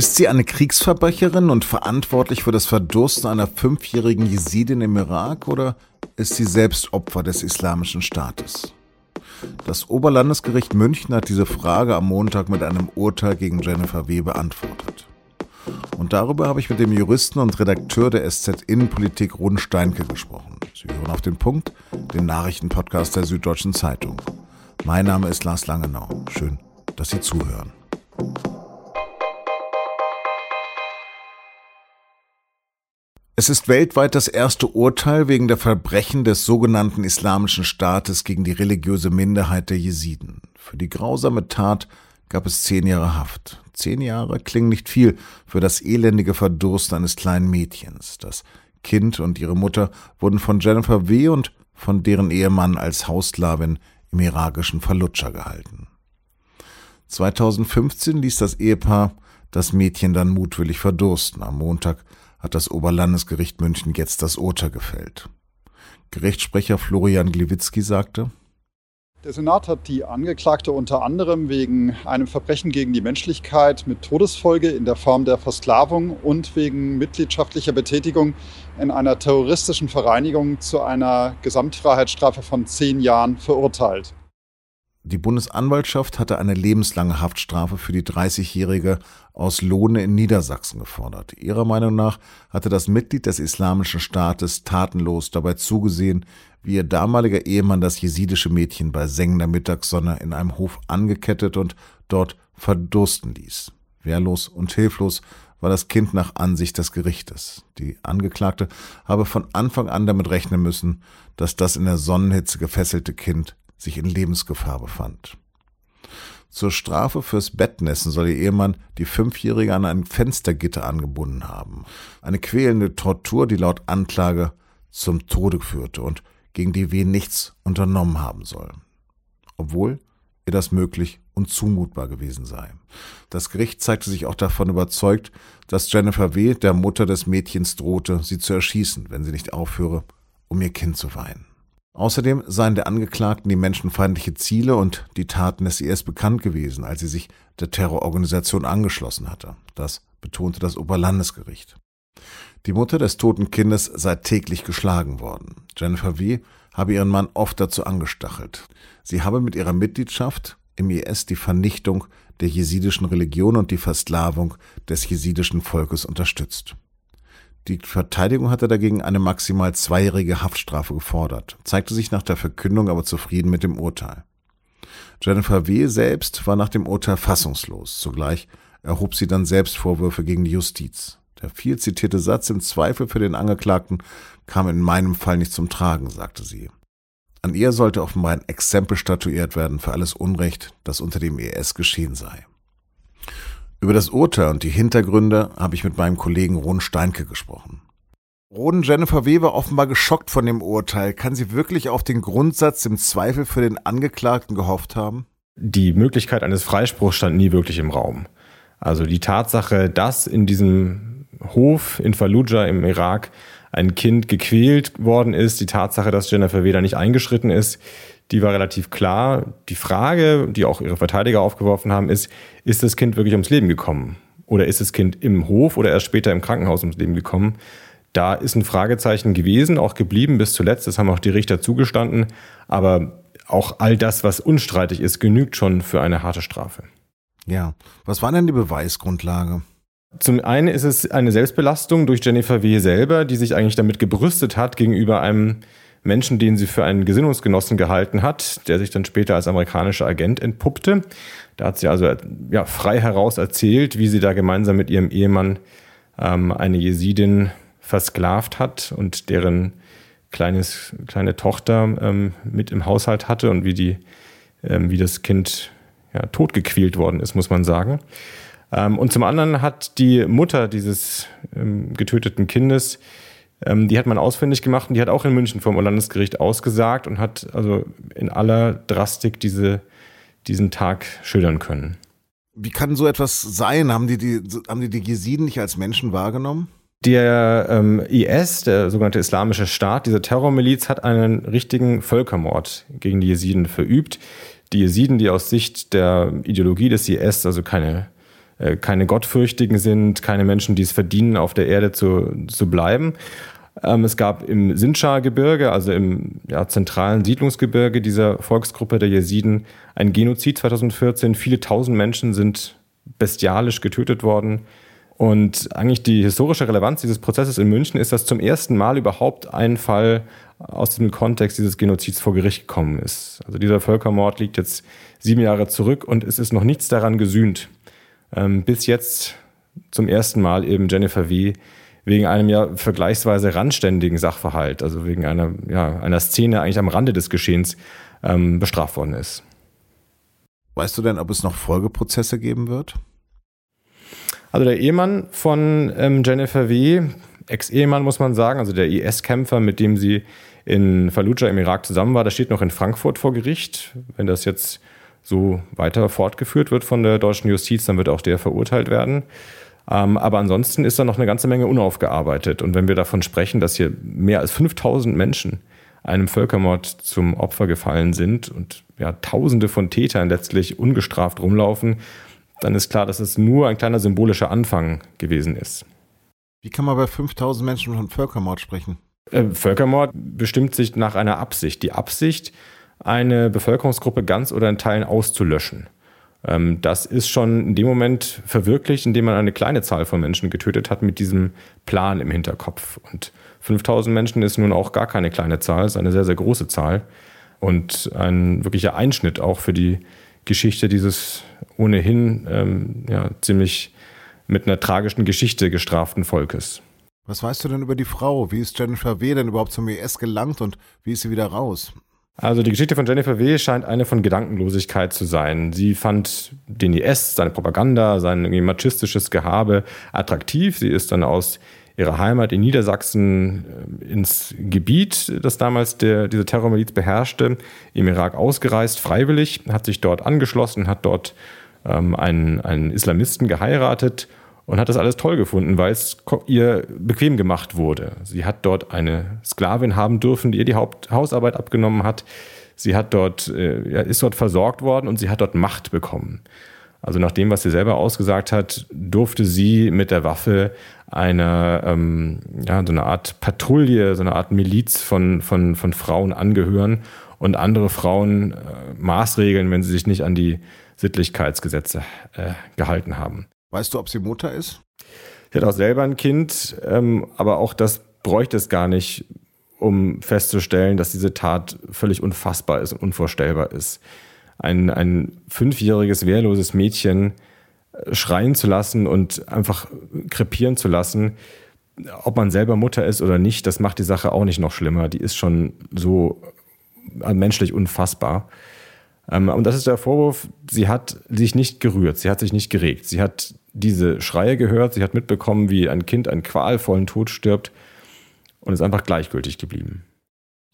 Ist sie eine Kriegsverbrecherin und verantwortlich für das Verdursten einer fünfjährigen Jesidin im Irak oder ist sie selbst Opfer des Islamischen Staates? Das Oberlandesgericht München hat diese Frage am Montag mit einem Urteil gegen Jennifer W. beantwortet. Und darüber habe ich mit dem Juristen und Redakteur der SZ Innenpolitik Ron Steinke gesprochen. Sie hören auf den Punkt, den Nachrichtenpodcast der Süddeutschen Zeitung. Mein Name ist Lars Langenau. Schön, dass Sie zuhören. Es ist weltweit das erste Urteil wegen der Verbrechen des sogenannten Islamischen Staates gegen die religiöse Minderheit der Jesiden. Für die grausame Tat gab es zehn Jahre Haft. Zehn Jahre klingen nicht viel für das elendige Verdursten eines kleinen Mädchens. Das Kind und ihre Mutter wurden von Jennifer W. und von deren Ehemann als Haussklavin im irakischen Fallujah gehalten. 2015 ließ das Ehepaar das Mädchen dann mutwillig verdursten. Am Montag hat das Oberlandesgericht München jetzt das Urteil gefällt. Gerichtssprecher Florian Gliwitzki sagte, der Senat hat die Angeklagte unter anderem wegen einem Verbrechen gegen die Menschlichkeit mit Todesfolge in der Form der Versklavung und wegen mitgliedschaftlicher Betätigung in einer terroristischen Vereinigung zu einer Gesamtfreiheitsstrafe von zehn Jahren verurteilt. Die Bundesanwaltschaft hatte eine lebenslange Haftstrafe für die 30-Jährige aus Lohne in Niedersachsen gefordert. Ihrer Meinung nach hatte das Mitglied des Islamischen Staates tatenlos dabei zugesehen, wie ihr damaliger Ehemann das jesidische Mädchen bei sengender Mittagssonne in einem Hof angekettet und dort verdursten ließ. Wehrlos und hilflos war das Kind nach Ansicht des Gerichtes. Die Angeklagte habe von Anfang an damit rechnen müssen, dass das in der Sonnenhitze gefesselte Kind sich in Lebensgefahr befand. Zur Strafe fürs Bettnässen soll ihr Ehemann die Fünfjährige an ein Fenstergitter angebunden haben. Eine quälende Tortur, die laut Anklage zum Tode führte und gegen die W. nichts unternommen haben soll. Obwohl ihr das möglich und zumutbar gewesen sei. Das Gericht zeigte sich auch davon überzeugt, dass Jennifer W. der Mutter des Mädchens drohte, sie zu erschießen, wenn sie nicht aufhöre, um ihr Kind zu weinen. Außerdem seien der Angeklagten die menschenfeindliche Ziele und die Taten des IS bekannt gewesen, als sie sich der Terrororganisation angeschlossen hatte. Das betonte das Oberlandesgericht. Die Mutter des toten Kindes sei täglich geschlagen worden. Jennifer W. habe ihren Mann oft dazu angestachelt. Sie habe mit ihrer Mitgliedschaft im IS die Vernichtung der jesidischen Religion und die Versklavung des jesidischen Volkes unterstützt. Die Verteidigung hatte dagegen eine maximal zweijährige Haftstrafe gefordert, zeigte sich nach der Verkündung aber zufrieden mit dem Urteil. Jennifer W. selbst war nach dem Urteil fassungslos. Zugleich erhob sie dann selbst Vorwürfe gegen die Justiz. Der viel zitierte Satz im Zweifel für den Angeklagten kam in meinem Fall nicht zum Tragen, sagte sie. An ihr sollte offenbar ein Exempel statuiert werden für alles Unrecht, das unter dem ES geschehen sei. Über das Urteil und die Hintergründe habe ich mit meinem Kollegen Ron Steinke gesprochen. Ron Jennifer Weber offenbar geschockt von dem Urteil. Kann sie wirklich auf den Grundsatz im Zweifel für den Angeklagten gehofft haben? Die Möglichkeit eines Freispruchs stand nie wirklich im Raum. Also die Tatsache, dass in diesem Hof in Fallujah im Irak ein Kind gequält worden ist, die Tatsache, dass Jennifer Weder nicht eingeschritten ist, die war relativ klar. Die Frage, die auch ihre Verteidiger aufgeworfen haben, ist, ist das Kind wirklich ums Leben gekommen? Oder ist das Kind im Hof oder erst später im Krankenhaus ums Leben gekommen? Da ist ein Fragezeichen gewesen, auch geblieben bis zuletzt. Das haben auch die Richter zugestanden. Aber auch all das, was unstreitig ist, genügt schon für eine harte Strafe. Ja. Was war denn die Beweisgrundlage? Zum einen ist es eine Selbstbelastung durch Jennifer W. selber, die sich eigentlich damit gebrüstet hat, gegenüber einem Menschen, den sie für einen Gesinnungsgenossen gehalten hat, der sich dann später als amerikanischer Agent entpuppte. Da hat sie also ja, frei heraus erzählt, wie sie da gemeinsam mit ihrem Ehemann ähm, eine Jesidin versklavt hat und deren kleines, kleine Tochter ähm, mit im Haushalt hatte und wie, die, ähm, wie das Kind ja, totgequält worden ist, muss man sagen. Ähm, und zum anderen hat die Mutter dieses ähm, getöteten Kindes ähm, die hat man ausfindig gemacht und die hat auch in München vom Landesgericht ausgesagt und hat also in aller Drastik diese, diesen Tag schildern können. Wie kann so etwas sein? Haben die die, haben die, die Jesiden nicht als Menschen wahrgenommen? Der ähm, IS, der sogenannte Islamische Staat, diese Terrormiliz, hat einen richtigen Völkermord gegen die Jesiden verübt. Die Jesiden, die aus Sicht der Ideologie des IS also keine äh, keine Gottfürchtigen sind, keine Menschen, die es verdienen, auf der Erde zu, zu bleiben. Ähm, es gab im Sinjar-Gebirge, also im ja, zentralen Siedlungsgebirge dieser Volksgruppe der Jesiden, ein Genozid 2014. Viele tausend Menschen sind bestialisch getötet worden. Und eigentlich die historische Relevanz dieses Prozesses in München ist, dass zum ersten Mal überhaupt ein Fall aus dem Kontext dieses Genozids vor Gericht gekommen ist. Also dieser Völkermord liegt jetzt sieben Jahre zurück und es ist noch nichts daran gesühnt. Ähm, bis jetzt zum ersten Mal eben Jennifer W. wegen einem ja vergleichsweise randständigen Sachverhalt, also wegen einer, ja, einer Szene eigentlich am Rande des Geschehens ähm, bestraft worden ist. Weißt du denn, ob es noch Folgeprozesse geben wird? Also der Ehemann von ähm, Jennifer W., Ex-Ehemann muss man sagen, also der IS-Kämpfer, mit dem sie in Fallujah im Irak zusammen war, der steht noch in Frankfurt vor Gericht. Wenn das jetzt so weiter fortgeführt wird von der deutschen Justiz, dann wird auch der verurteilt werden. Ähm, aber ansonsten ist da noch eine ganze Menge unaufgearbeitet. Und wenn wir davon sprechen, dass hier mehr als 5000 Menschen einem Völkermord zum Opfer gefallen sind und ja, Tausende von Tätern letztlich ungestraft rumlaufen, dann ist klar, dass es nur ein kleiner symbolischer Anfang gewesen ist. Wie kann man bei 5000 Menschen von Völkermord sprechen? Äh, Völkermord bestimmt sich nach einer Absicht. Die Absicht, eine Bevölkerungsgruppe ganz oder in Teilen auszulöschen. Ähm, das ist schon in dem Moment verwirklicht, indem man eine kleine Zahl von Menschen getötet hat mit diesem Plan im Hinterkopf. Und 5000 Menschen ist nun auch gar keine kleine Zahl, ist eine sehr, sehr große Zahl und ein wirklicher Einschnitt auch für die Geschichte dieses ohnehin ähm, ja, ziemlich mit einer tragischen Geschichte gestraften Volkes. Was weißt du denn über die Frau? Wie ist Jennifer W. denn überhaupt zum IS gelangt und wie ist sie wieder raus? Also die Geschichte von Jennifer W. scheint eine von Gedankenlosigkeit zu sein. Sie fand den IS, seine Propaganda, sein machistisches Gehabe attraktiv. Sie ist dann aus ihrer Heimat in Niedersachsen äh, ins Gebiet, das damals der, diese Terrormiliz beherrschte, im Irak ausgereist, freiwillig, hat sich dort angeschlossen, hat dort ähm, einen, einen Islamisten geheiratet und hat das alles toll gefunden, weil es ihr bequem gemacht wurde. Sie hat dort eine Sklavin haben dürfen, die ihr die Haupt Hausarbeit abgenommen hat. Sie hat dort, äh, ist dort versorgt worden und sie hat dort Macht bekommen. Also nach dem, was sie selber ausgesagt hat, durfte sie mit der Waffe einer, ähm, ja, so eine Art Patrouille, so eine Art Miliz von, von, von Frauen angehören und andere Frauen äh, maßregeln, wenn sie sich nicht an die Sittlichkeitsgesetze äh, gehalten haben. Weißt du, ob sie Mutter ist? Sie hat auch selber ein Kind, ähm, aber auch das bräuchte es gar nicht, um festzustellen, dass diese Tat völlig unfassbar ist und unvorstellbar ist ein, ein fünfjähriges, wehrloses Mädchen äh, schreien zu lassen und einfach krepieren zu lassen, ob man selber Mutter ist oder nicht, das macht die Sache auch nicht noch schlimmer. Die ist schon so äh, menschlich unfassbar. Ähm, und das ist der Vorwurf, sie hat sich nicht gerührt, sie hat sich nicht geregt. Sie hat diese Schreie gehört, sie hat mitbekommen, wie ein Kind einen qualvollen Tod stirbt und ist einfach gleichgültig geblieben.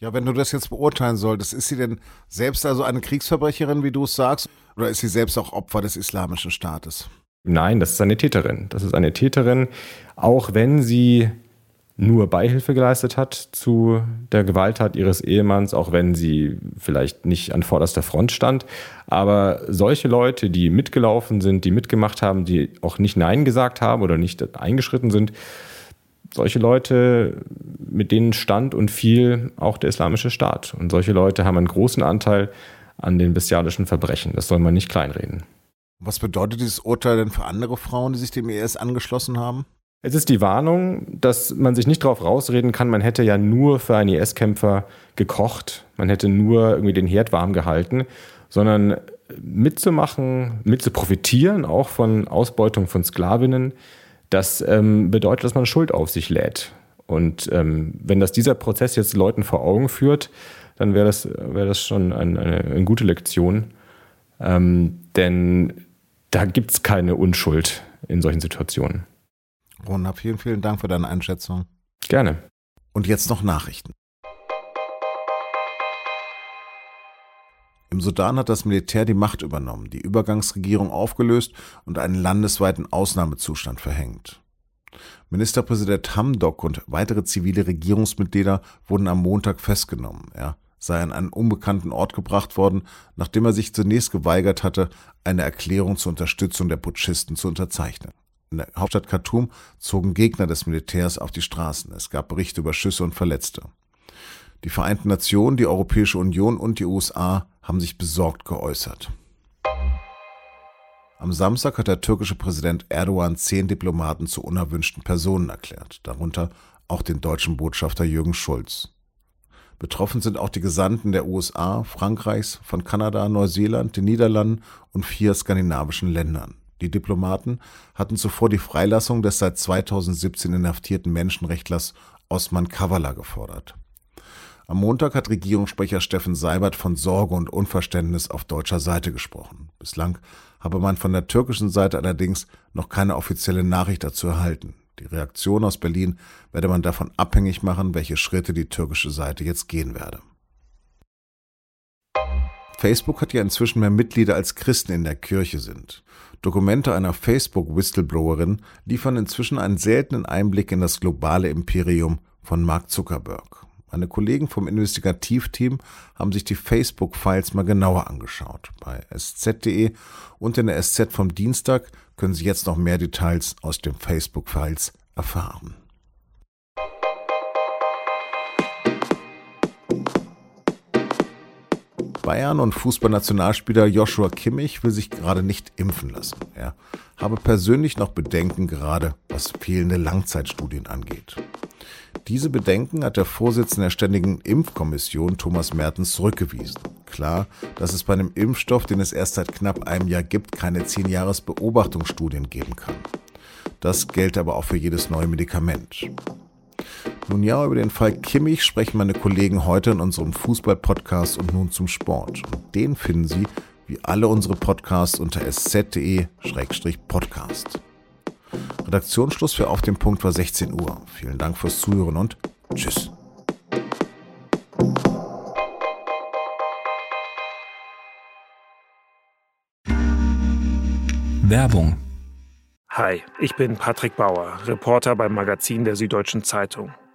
Ja, wenn du das jetzt beurteilen solltest, ist sie denn selbst also eine Kriegsverbrecherin, wie du es sagst, oder ist sie selbst auch Opfer des islamischen Staates? Nein, das ist eine Täterin. Das ist eine Täterin, auch wenn sie nur Beihilfe geleistet hat zu der Gewalttat ihres Ehemanns, auch wenn sie vielleicht nicht an vorderster Front stand. Aber solche Leute, die mitgelaufen sind, die mitgemacht haben, die auch nicht Nein gesagt haben oder nicht eingeschritten sind, solche Leute, mit denen stand und fiel auch der islamische Staat. Und solche Leute haben einen großen Anteil an den bestialischen Verbrechen. Das soll man nicht kleinreden. Was bedeutet dieses Urteil denn für andere Frauen, die sich dem IS angeschlossen haben? Es ist die Warnung, dass man sich nicht darauf rausreden kann, man hätte ja nur für einen IS-Kämpfer gekocht, man hätte nur irgendwie den Herd warm gehalten, sondern mitzumachen, mitzuprofitieren auch von Ausbeutung von Sklavinnen, das ähm, bedeutet, dass man Schuld auf sich lädt. Und ähm, wenn das dieser Prozess jetzt Leuten vor Augen führt, dann wäre das, wär das schon ein, eine, eine, gute Lektion. Ähm, denn da gibt es keine Unschuld in solchen Situationen. Rona, vielen, vielen Dank für deine Einschätzung. Gerne. Und jetzt noch Nachrichten. Im Sudan hat das Militär die Macht übernommen, die Übergangsregierung aufgelöst und einen landesweiten Ausnahmezustand verhängt. Ministerpräsident Hamdok und weitere zivile Regierungsmitglieder wurden am Montag festgenommen. Er sei an einen unbekannten Ort gebracht worden, nachdem er sich zunächst geweigert hatte, eine Erklärung zur Unterstützung der Putschisten zu unterzeichnen. In der Hauptstadt Khartoum zogen Gegner des Militärs auf die Straßen. Es gab Berichte über Schüsse und Verletzte. Die Vereinten Nationen, die Europäische Union und die USA haben sich besorgt geäußert. Am Samstag hat der türkische Präsident Erdogan zehn Diplomaten zu unerwünschten Personen erklärt, darunter auch den deutschen Botschafter Jürgen Schulz. Betroffen sind auch die Gesandten der USA, Frankreichs, von Kanada, Neuseeland, den Niederlanden und vier skandinavischen Ländern. Die Diplomaten hatten zuvor die Freilassung des seit 2017 inhaftierten Menschenrechtlers Osman Kavala gefordert. Am Montag hat Regierungssprecher Steffen Seibert von Sorge und Unverständnis auf deutscher Seite gesprochen. Bislang habe man von der türkischen Seite allerdings noch keine offizielle Nachricht dazu erhalten. Die Reaktion aus Berlin werde man davon abhängig machen, welche Schritte die türkische Seite jetzt gehen werde. Facebook hat ja inzwischen mehr Mitglieder als Christen in der Kirche sind. Dokumente einer Facebook-Whistleblowerin liefern inzwischen einen seltenen Einblick in das globale Imperium von Mark Zuckerberg. Meine Kollegen vom Investigativteam haben sich die Facebook-Files mal genauer angeschaut. Bei sz.de und in der SZ vom Dienstag können Sie jetzt noch mehr Details aus den Facebook-Files erfahren. Bayern und Fußballnationalspieler Joshua Kimmich will sich gerade nicht impfen lassen. Er habe persönlich noch Bedenken, gerade was fehlende Langzeitstudien angeht. Diese Bedenken hat der Vorsitzende der Ständigen Impfkommission Thomas Mertens zurückgewiesen. Klar, dass es bei einem Impfstoff, den es erst seit knapp einem Jahr gibt, keine 10 Jahres Beobachtungsstudien geben kann. Das gelte aber auch für jedes neue Medikament. Nun ja, über den Fall Kimmich sprechen meine Kollegen heute in unserem Fußball-Podcast und nun zum Sport. Und den finden Sie, wie alle unsere Podcasts, unter sz.de-podcast. Redaktionsschluss für Auf dem Punkt war 16 Uhr. Vielen Dank fürs Zuhören und Tschüss. Werbung Hi, ich bin Patrick Bauer, Reporter beim Magazin der Süddeutschen Zeitung.